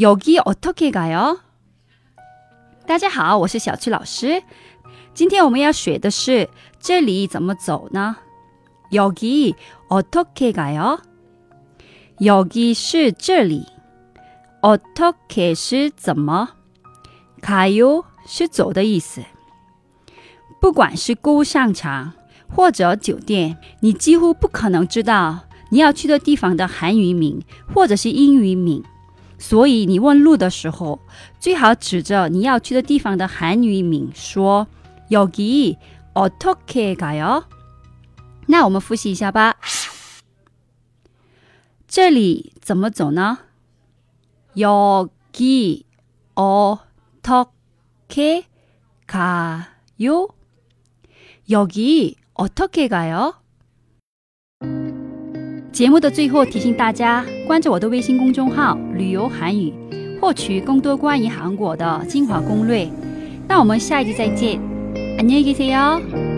여기어떻게가요？大家好，我是小曲老师。今天我们要学的是这里怎么走呢？여기어떻게가요？여기是这里，어떻게是怎么，가요是走的意思。不管是购物商场或者酒店，你几乎不可能知道你要去的地方的韩语名或者是英语名。 所以你问路的时候，最好指着你要去的地方的韩语名说“여기어떻게가요”。那我们复习一下吧。这里怎么走呢？여기어떻게가 요？ 여기어떻게가 요？ 节目的最后提醒大家，关注我的微信公众号“旅游韩语”，获取更多关于韩国的精华攻略。那我们下一集再见，안녕히계세 요。